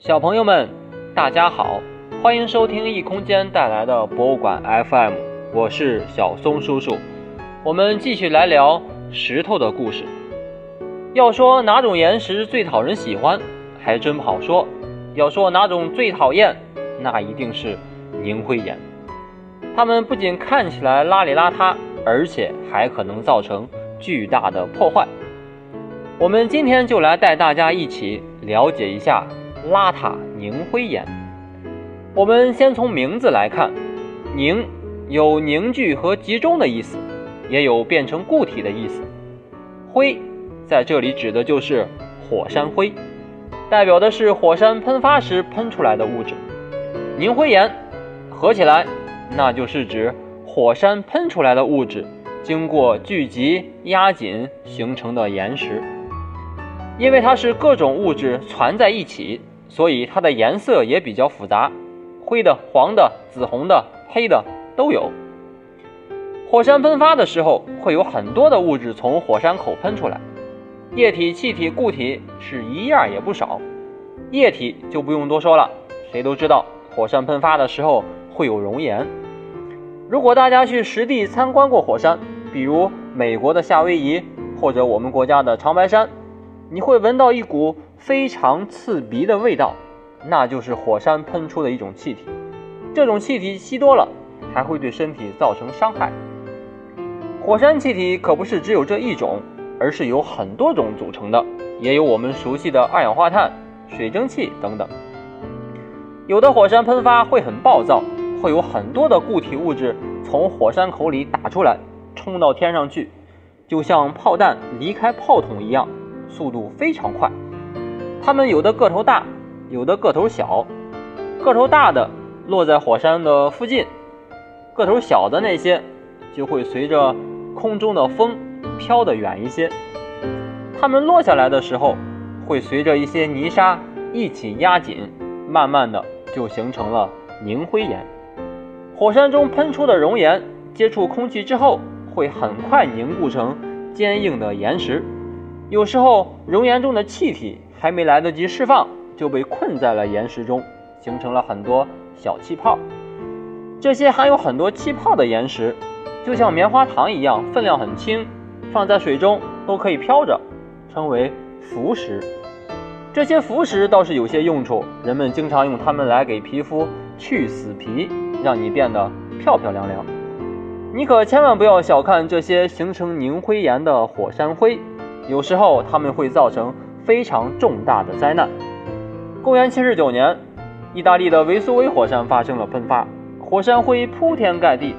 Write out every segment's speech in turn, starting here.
小朋友们，大家好，欢迎收听异空间带来的博物馆 FM，我是小松叔叔。我们继续来聊石头的故事。要说哪种岩石最讨人喜欢，还真不好说。要说哪种最讨厌，那一定是凝灰岩。它们不仅看起来邋里邋遢，而且还可能造成巨大的破坏。我们今天就来带大家一起了解一下邋遢凝灰岩。我们先从名字来看，凝有凝聚和集中的意思，也有变成固体的意思。灰在这里指的就是火山灰，代表的是火山喷发时喷出来的物质。凝灰岩合起来，那就是指火山喷出来的物质经过聚集压紧形成的岩石。因为它是各种物质攒在一起，所以它的颜色也比较复杂，灰的、黄的、紫红的、黑的都有。火山喷发的时候，会有很多的物质从火山口喷出来，液体、气体、固体是一样也不少。液体就不用多说了，谁都知道火山喷发的时候会有熔岩。如果大家去实地参观过火山，比如美国的夏威夷或者我们国家的长白山。你会闻到一股非常刺鼻的味道，那就是火山喷出的一种气体。这种气体吸多了，还会对身体造成伤害。火山气体可不是只有这一种，而是有很多种组成的，也有我们熟悉的二氧化碳、水蒸气等等。有的火山喷发会很暴躁，会有很多的固体物质从火山口里打出来，冲到天上去，就像炮弹离开炮筒一样。速度非常快，它们有的个头大，有的个头小。个头大的落在火山的附近，个头小的那些就会随着空中的风飘得远一些。它们落下来的时候，会随着一些泥沙一起压紧，慢慢的就形成了凝灰岩。火山中喷出的熔岩接触空气之后，会很快凝固成坚硬的岩石。有时候，熔岩中的气体还没来得及释放，就被困在了岩石中，形成了很多小气泡。这些含有很多气泡的岩石，就像棉花糖一样，分量很轻，放在水中都可以飘着，称为浮石。这些浮石倒是有些用处，人们经常用它们来给皮肤去死皮，让你变得漂漂亮亮。你可千万不要小看这些形成凝灰岩的火山灰。有时候它们会造成非常重大的灾难。公元七十九年，意大利的维苏威火山发生了喷发，火山灰铺天盖地，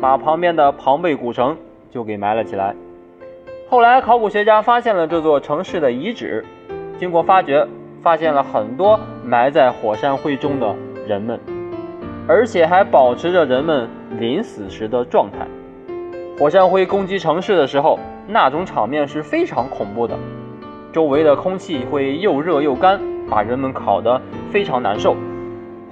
把旁边的庞贝古城就给埋了起来。后来，考古学家发现了这座城市的遗址，经过发掘，发现了很多埋在火山灰中的人们，而且还保持着人们临死时的状态。火山灰攻击城市的时候。那种场面是非常恐怖的，周围的空气会又热又干，把人们烤得非常难受。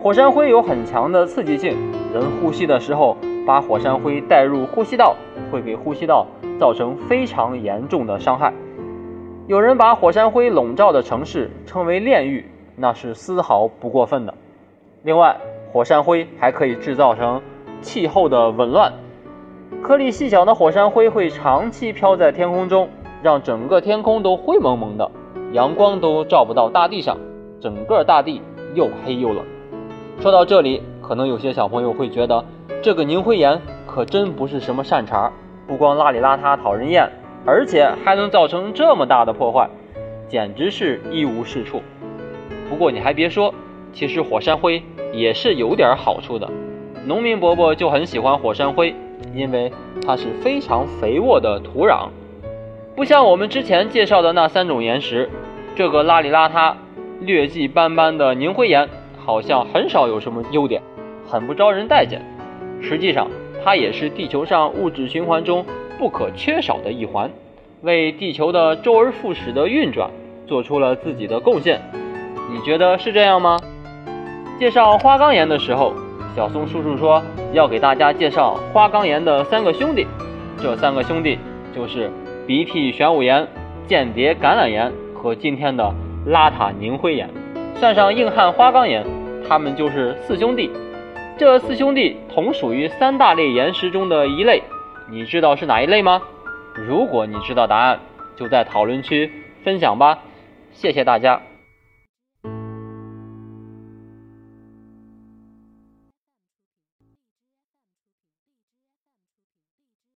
火山灰有很强的刺激性，人呼吸的时候把火山灰带入呼吸道，会给呼吸道造成非常严重的伤害。有人把火山灰笼罩的城市称为炼狱，那是丝毫不过分的。另外，火山灰还可以制造成气候的紊乱。颗粒细小的火山灰会长期飘在天空中，让整个天空都灰蒙蒙的，阳光都照不到大地上，整个大地又黑又冷。说到这里，可能有些小朋友会觉得，这个凝灰岩可真不是什么善茬，不光邋里邋遢讨人厌，而且还能造成这么大的破坏，简直是一无是处。不过你还别说，其实火山灰也是有点好处的，农民伯伯就很喜欢火山灰。因为它是非常肥沃的土壤，不像我们之前介绍的那三种岩石，这个邋里邋遢、劣迹斑斑的凝灰岩好像很少有什么优点，很不招人待见。实际上，它也是地球上物质循环中不可缺少的一环，为地球的周而复始的运转做出了自己的贡献。你觉得是这样吗？介绍花岗岩的时候。小松叔叔说要给大家介绍花岗岩的三个兄弟，这三个兄弟就是鼻涕玄武岩、间谍橄榄岩和今天的邋遢凝灰岩。算上硬汉花岗岩，他们就是四兄弟。这四兄弟同属于三大类岩石中的一类，你知道是哪一类吗？如果你知道答案，就在讨论区分享吧。谢谢大家。